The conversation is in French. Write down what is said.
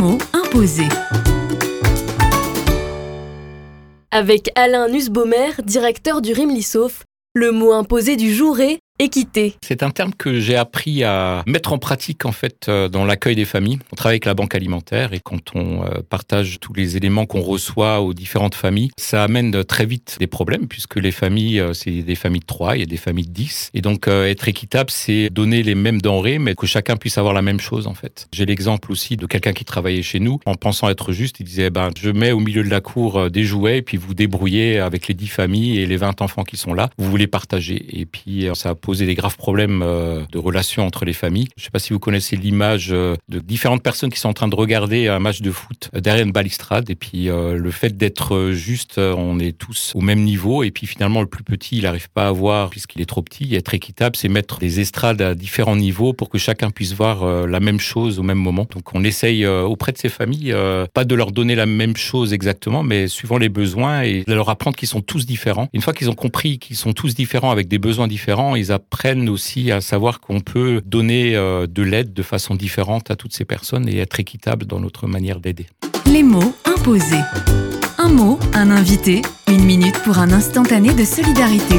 mots imposés. Avec Alain Nussbaumer, directeur du RIMLISOF, le mot imposé du jour est C'est un terme que j'ai appris à mettre en pratique en fait euh, dans l'accueil des familles. On travaille avec la banque alimentaire et quand on euh, partage tous les éléments qu'on reçoit aux différentes familles, ça amène très vite des problèmes puisque les familles, euh, c'est des familles de 3, il y a des familles de 10. Et donc être équitable, c'est donner les mêmes denrées mais que chacun puisse avoir la même chose en fait. J'ai l'exemple aussi de quelqu'un qui travaillait chez nous en pensant être juste, il disait ben je mets au milieu de la cour des jouets et puis vous débrouillez avec les 10 familles et les 20 enfants qui sont là, vous voulez partager. Et puis ça a poser des graves problèmes euh, de relations entre les familles. Je ne sais pas si vous connaissez l'image euh, de différentes personnes qui sont en train de regarder un match de foot derrière une balustrade et puis euh, le fait d'être juste, on est tous au même niveau et puis finalement le plus petit, il n'arrive pas à voir puisqu'il est trop petit. Être équitable, c'est mettre des estrades à différents niveaux pour que chacun puisse voir la même chose au même moment. Donc on essaye auprès de ces familles, pas de leur donner la même chose exactement, mais suivant les besoins et de leur apprendre qu'ils sont tous différents. Une fois qu'ils ont compris qu'ils sont tous différents avec des besoins différents, ils apprennent aussi à savoir qu'on peut donner euh, de l'aide de façon différente à toutes ces personnes et être équitable dans notre manière d'aider. Les mots imposés. Un mot, un invité, une minute pour un instantané de solidarité.